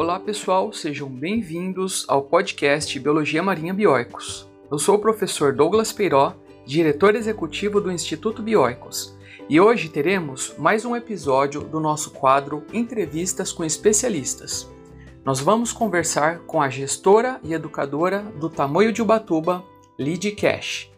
Olá pessoal, sejam bem-vindos ao podcast Biologia Marinha Bioicos. Eu sou o professor Douglas Peiró, diretor executivo do Instituto Bioicos, e hoje teremos mais um episódio do nosso quadro Entrevistas com Especialistas. Nós vamos conversar com a gestora e educadora do Tamoio de Ubatuba, Lid Cash.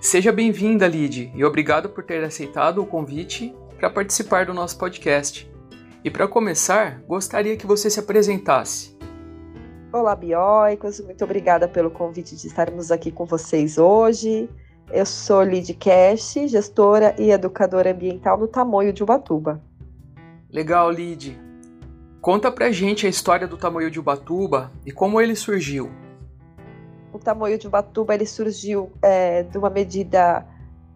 Seja bem-vinda, Lid, e obrigado por ter aceitado o convite para participar do nosso podcast. E para começar, gostaria que você se apresentasse. Olá, bioicos, muito obrigada pelo convite de estarmos aqui com vocês hoje. Eu sou Lid Cash, gestora e educadora ambiental no Tamoio de Ubatuba. Legal, Lid. Conta pra gente a história do Tamoio de Ubatuba e como ele surgiu. O Tamoio de Ubatuba ele surgiu é, de uma medida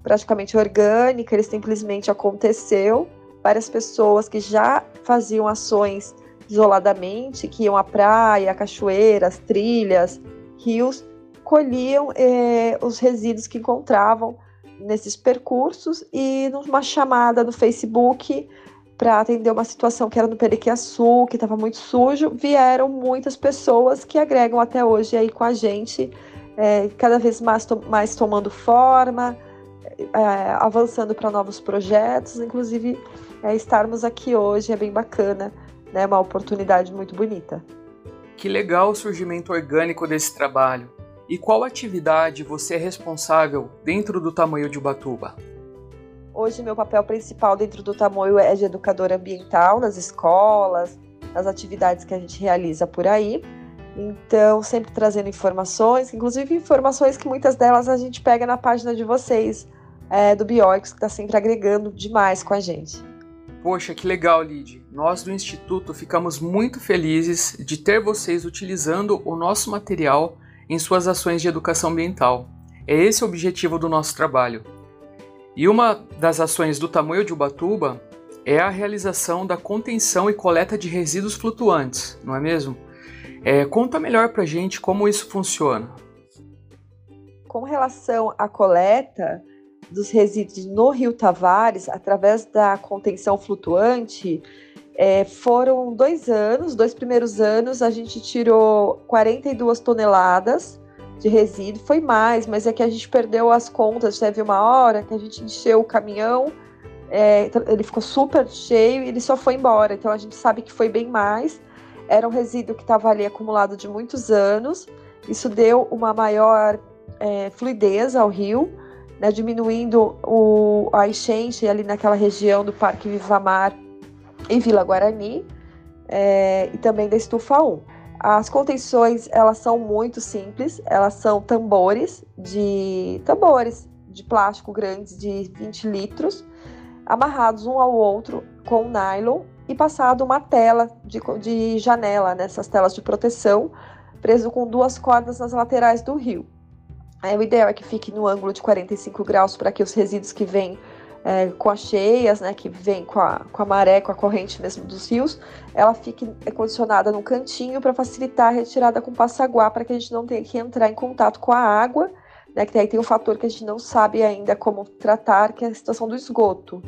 praticamente orgânica, ele simplesmente aconteceu várias pessoas que já faziam ações isoladamente, que iam à praia, cachoeiras, trilhas, rios, colhiam eh, os resíduos que encontravam nesses percursos e numa chamada no Facebook para atender uma situação que era no Periquiaçu, que estava muito sujo, vieram muitas pessoas que agregam até hoje aí com a gente, eh, cada vez mais, to mais tomando forma, eh, avançando para novos projetos, inclusive é, estarmos aqui hoje é bem bacana, né? Uma oportunidade muito bonita. Que legal o surgimento orgânico desse trabalho. E qual atividade você é responsável dentro do Tamoio de Ubatuba? Hoje meu papel principal dentro do Tamoio é de educadora ambiental nas escolas, nas atividades que a gente realiza por aí. Então, sempre trazendo informações, inclusive informações que muitas delas a gente pega na página de vocês, é, do Bioix, que está sempre agregando demais com a gente. Poxa, que legal, Lid. Nós do Instituto ficamos muito felizes de ter vocês utilizando o nosso material em suas ações de educação ambiental. É esse o objetivo do nosso trabalho. E uma das ações do Tamoio de Ubatuba é a realização da contenção e coleta de resíduos flutuantes, não é mesmo? É, conta melhor pra gente como isso funciona. Com relação à coleta, dos resíduos no Rio Tavares, através da contenção flutuante, é, foram dois anos, dois primeiros anos, a gente tirou 42 toneladas de resíduo, foi mais, mas é que a gente perdeu as contas, teve uma hora que a gente encheu o caminhão, é, ele ficou super cheio e ele só foi embora, então a gente sabe que foi bem mais, era um resíduo que estava ali acumulado de muitos anos, isso deu uma maior é, fluidez ao rio, né, diminuindo o, a enchente ali naquela região do Parque Vivamar em Vila Guarani é, e também da Estufa 1. As contenções elas são muito simples, elas são tambores de tambores de plástico grandes de 20 litros, amarrados um ao outro com nylon e passado uma tela de, de janela, nessas telas de proteção, preso com duas cordas nas laterais do rio. É, o ideal é que fique no ângulo de 45 graus para que os resíduos que vêm é, com as cheias, né, que vêm com a, com a maré, com a corrente mesmo dos rios, ela fique condicionada no cantinho para facilitar a retirada com passaguá, para que a gente não tenha que entrar em contato com a água, né, que aí tem um fator que a gente não sabe ainda como tratar, que é a situação do esgoto.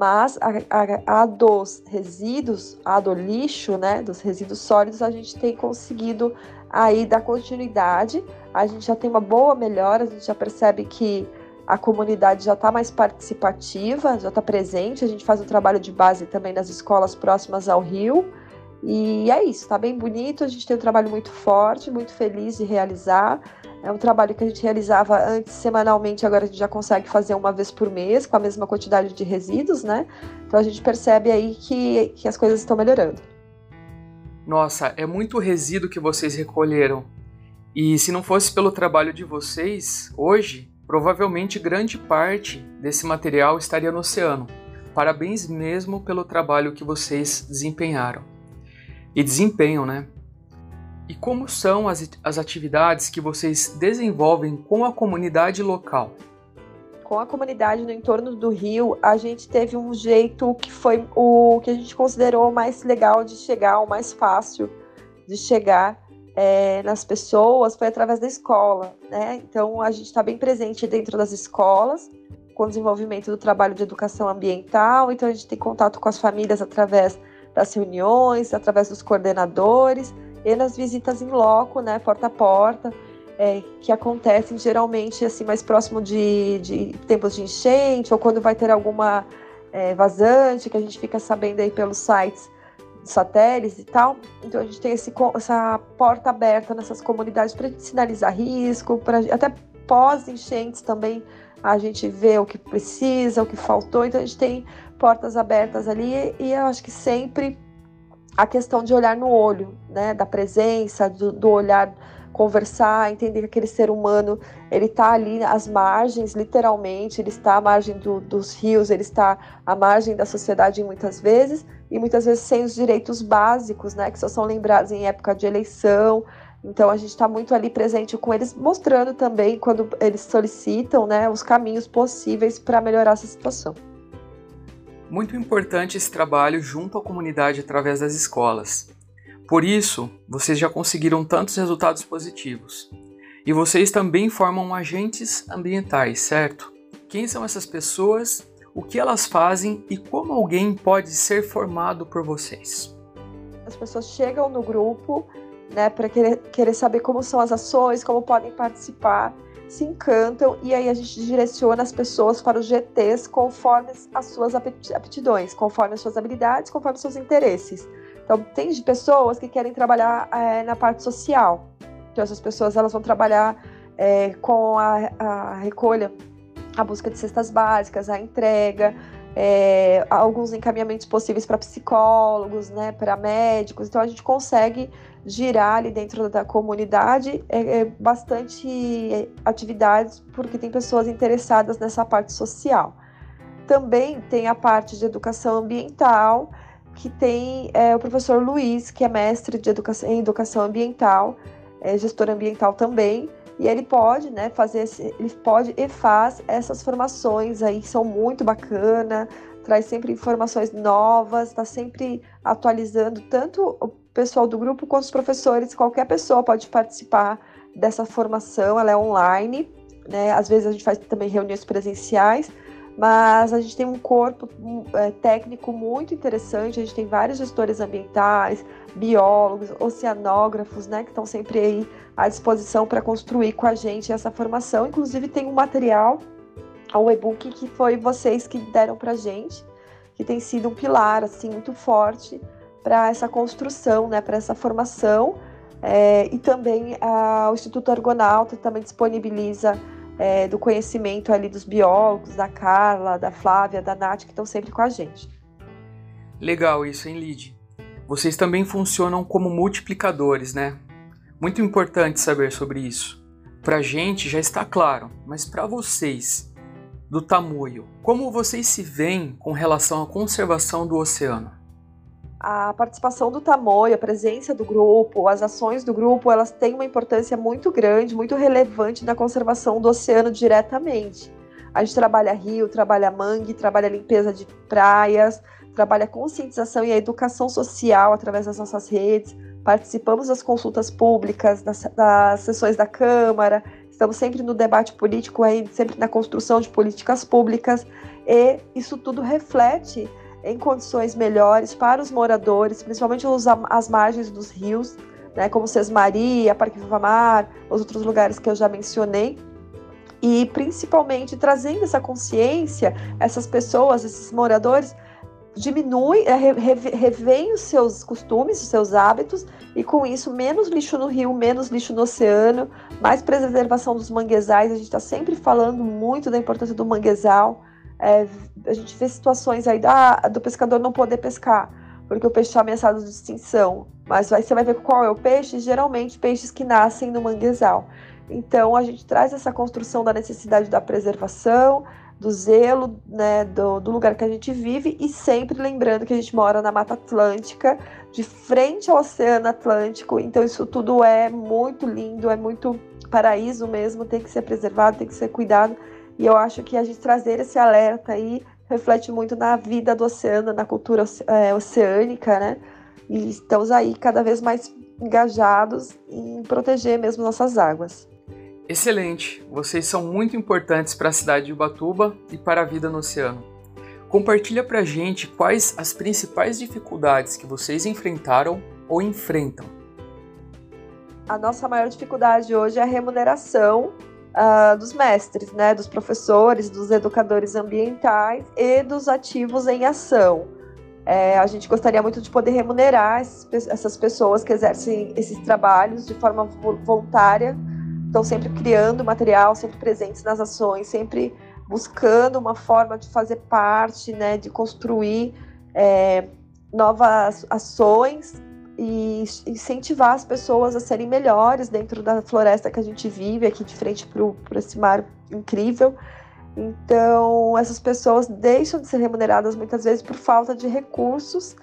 Mas a, a, a dos resíduos, a do lixo, né, dos resíduos sólidos, a gente tem conseguido aí dar continuidade a gente já tem uma boa melhora, a gente já percebe que a comunidade já está mais participativa, já está presente. A gente faz um trabalho de base também nas escolas próximas ao rio. E é isso, está bem bonito. A gente tem um trabalho muito forte, muito feliz de realizar. É um trabalho que a gente realizava antes semanalmente, agora a gente já consegue fazer uma vez por mês, com a mesma quantidade de resíduos, né? Então a gente percebe aí que, que as coisas estão melhorando. Nossa, é muito resíduo que vocês recolheram. E se não fosse pelo trabalho de vocês, hoje, provavelmente grande parte desse material estaria no oceano. Parabéns mesmo pelo trabalho que vocês desempenharam. E desempenham, né? E como são as, as atividades que vocês desenvolvem com a comunidade local? Com a comunidade no entorno do rio, a gente teve um jeito que foi o que a gente considerou mais legal de chegar, o mais fácil de chegar é, nas pessoas foi através da escola, né? Então a gente está bem presente dentro das escolas, com o desenvolvimento do trabalho de educação ambiental, então a gente tem contato com as famílias através das reuniões, através dos coordenadores e nas visitas em loco, né, porta a porta, é, que acontecem geralmente assim mais próximo de, de, tempos de enchente ou quando vai ter alguma é, vazante, que a gente fica sabendo aí pelos sites satélites e tal. Então a gente tem esse, essa porta aberta nessas comunidades para sinalizar risco, para até pós-enchentes também a gente vê o que precisa, o que faltou. Então a gente tem portas abertas ali e eu acho que sempre a questão de olhar no olho, né, da presença, do, do olhar conversar, entender que aquele ser humano ele está ali às margens, literalmente, ele está à margem do, dos rios, ele está à margem da sociedade muitas vezes e muitas vezes sem os direitos básicos, né, que só são lembrados em época de eleição. Então a gente está muito ali presente com eles, mostrando também quando eles solicitam, né, os caminhos possíveis para melhorar essa situação. Muito importante esse trabalho junto à comunidade através das escolas. Por isso, vocês já conseguiram tantos resultados positivos. E vocês também formam agentes ambientais, certo? Quem são essas pessoas, o que elas fazem e como alguém pode ser formado por vocês? As pessoas chegam no grupo né, para querer, querer saber como são as ações, como podem participar se encantam e aí a gente direciona as pessoas para os GTs conforme as suas aptidões, conforme as suas habilidades, conforme os seus interesses. Então, tem pessoas que querem trabalhar é, na parte social. Então, essas pessoas elas vão trabalhar é, com a, a, recolha, a busca de cestas básicas, a entrega, é, alguns encaminhamentos possíveis para psicólogos, né, para médicos. Então, a gente consegue girar ali dentro da comunidade é, é bastante atividades, porque tem pessoas interessadas nessa parte social. Também tem a parte de educação ambiental, que tem é, o professor Luiz, que é mestre de educação, em educação ambiental, é gestor ambiental também, e ele pode, né, fazer, esse, ele pode e faz essas formações aí, que são muito bacana, traz sempre informações novas, está sempre atualizando tanto o pessoal do grupo quanto os professores, qualquer pessoa pode participar dessa formação, ela é online, né? Às vezes a gente faz também reuniões presenciais, mas a gente tem um corpo é, técnico muito interessante, a gente tem vários gestores ambientais, biólogos, oceanógrafos, né, que estão sempre aí à disposição para construir com a gente essa formação. Inclusive tem um material, um e-book que foi vocês que deram para a gente, que tem sido um pilar assim muito forte para essa construção, né, para essa formação. É, e também a, o Instituto Argonauta também disponibiliza é, do conhecimento ali dos biólogos, da Carla, da Flávia, da Nath, que estão sempre com a gente. Legal isso, hein, Lid? Vocês também funcionam como multiplicadores, né? Muito importante saber sobre isso. Pra gente já está claro, mas para vocês, do tamanho, como vocês se veem com relação à conservação do oceano? A participação do Tamoio, a presença do grupo, as ações do grupo, elas têm uma importância muito grande, muito relevante na conservação do oceano diretamente. A gente trabalha rio, trabalha mangue, trabalha limpeza de praias, trabalha conscientização e a educação social através das nossas redes, participamos das consultas públicas, das, das sessões da Câmara, estamos sempre no debate político, sempre na construção de políticas públicas, e isso tudo reflete em condições melhores para os moradores, principalmente as margens dos rios, né, como Sesmaria, Parque Vivamar, os outros lugares que eu já mencionei, e principalmente trazendo essa consciência, essas pessoas, esses moradores, diminuem, é, revêem os seus costumes, os seus hábitos, e com isso, menos lixo no rio, menos lixo no oceano, mais preservação dos manguezais. A gente está sempre falando muito da importância do manguezal, é, a gente vê situações aí da, do pescador não poder pescar, porque o peixe está ameaçado de extinção. Mas aí você vai ver qual é o peixe, geralmente peixes que nascem no manguezal. Então a gente traz essa construção da necessidade da preservação, do zelo, né, do, do, lugar que a gente vive e sempre lembrando que a gente mora na Mata Atlântica, de frente ao Oceano Atlântico. Então isso tudo é muito lindo, é muito paraíso mesmo, tem que ser preservado, tem que ser cuidado. E eu acho que a gente trazer esse alerta aí reflete muito na vida do oceano, na cultura é, oceânica, né? E estamos aí cada vez mais engajados em proteger mesmo nossas águas. Excelente! Vocês são muito importantes para a cidade de Ubatuba e para a vida no oceano. compartilha pra gente quais as principais dificuldades que vocês enfrentaram ou enfrentam. A nossa maior dificuldade hoje é a remuneração uh, dos mestres, né, dos professores, dos educadores ambientais e dos ativos em ação. É, a gente gostaria muito de poder remunerar esses, essas pessoas que exercem esses trabalhos de forma voluntária, estão sempre criando material, sempre presentes nas ações, sempre buscando uma forma de fazer parte, né, de construir é, novas ações e incentivar as pessoas a serem melhores dentro da floresta que a gente vive aqui de frente para esse mar incrível. Então, essas pessoas deixam de ser remuneradas muitas vezes por falta de recursos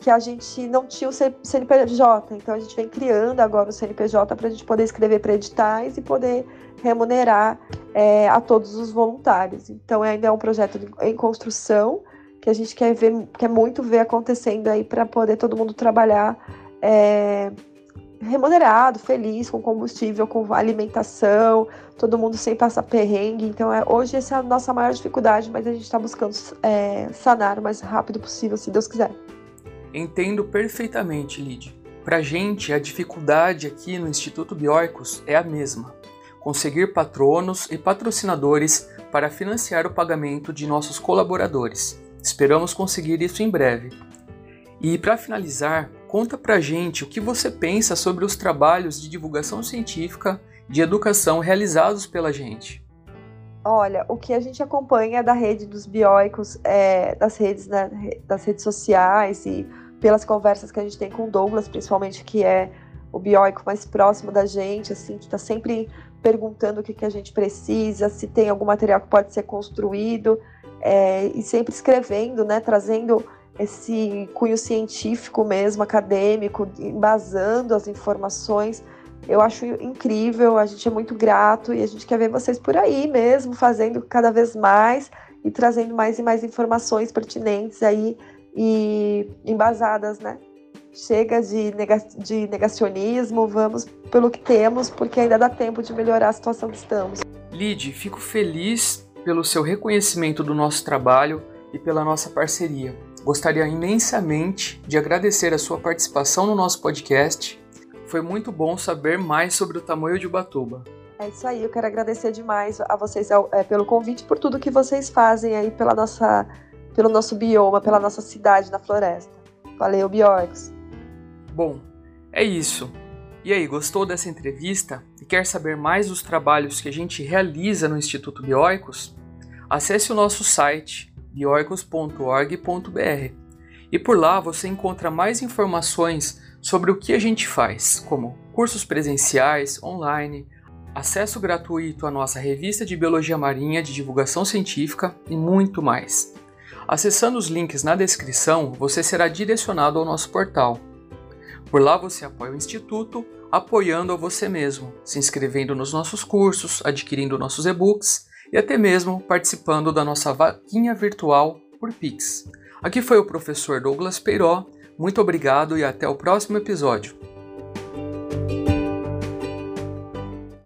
que a gente não tinha o CNPJ. Então, a gente vem criando agora o CNPJ para a gente poder escrever para editais e poder remunerar é, a todos os voluntários. Então, ainda é um projeto em construção que a gente quer ver, quer muito ver acontecendo aí para poder todo mundo trabalhar é, remunerado, feliz, com combustível, com alimentação, todo mundo sem passar perrengue. Então, é, hoje essa é a nossa maior dificuldade, mas a gente está buscando é, sanar o mais rápido possível, se Deus quiser. Entendo perfeitamente, Lid. Para gente, a dificuldade aqui no Instituto Bioicos é a mesma: conseguir patronos e patrocinadores para financiar o pagamento de nossos colaboradores. Esperamos conseguir isso em breve. E para finalizar, Conta pra gente o que você pensa sobre os trabalhos de divulgação científica de educação realizados pela gente. Olha, o que a gente acompanha da rede dos bioicos, é, das redes, né, das redes sociais e pelas conversas que a gente tem com o Douglas, principalmente, que é o bioico mais próximo da gente, assim, que está sempre perguntando o que, que a gente precisa, se tem algum material que pode ser construído, é, e sempre escrevendo, né, trazendo esse cunho científico mesmo, acadêmico, embasando as informações. Eu acho incrível, a gente é muito grato e a gente quer ver vocês por aí mesmo, fazendo cada vez mais e trazendo mais e mais informações pertinentes aí e embasadas, né? Chega de, nega de negacionismo, vamos pelo que temos, porque ainda dá tempo de melhorar a situação que estamos. Lid, fico feliz pelo seu reconhecimento do nosso trabalho e pela nossa parceria. Gostaria imensamente de agradecer a sua participação no nosso podcast. Foi muito bom saber mais sobre o tamanho de Ubatuba. É isso aí, eu quero agradecer demais a vocês é, pelo convite, por tudo que vocês fazem aí pela nossa, pelo nosso bioma, pela nossa cidade na floresta. Valeu, Bioicos. Bom, é isso. E aí, gostou dessa entrevista e quer saber mais dos trabalhos que a gente realiza no Instituto Bioicos? Acesse o nosso site bioicos.org.br. E por lá você encontra mais informações sobre o que a gente faz, como cursos presenciais, online, acesso gratuito à nossa revista de Biologia Marinha de divulgação científica e muito mais. Acessando os links na descrição, você será direcionado ao nosso portal. Por lá você apoia o Instituto, apoiando a você mesmo, se inscrevendo nos nossos cursos, adquirindo nossos e-books e até mesmo participando da nossa vaquinha virtual por Pix. Aqui foi o professor Douglas Peiró, muito obrigado e até o próximo episódio.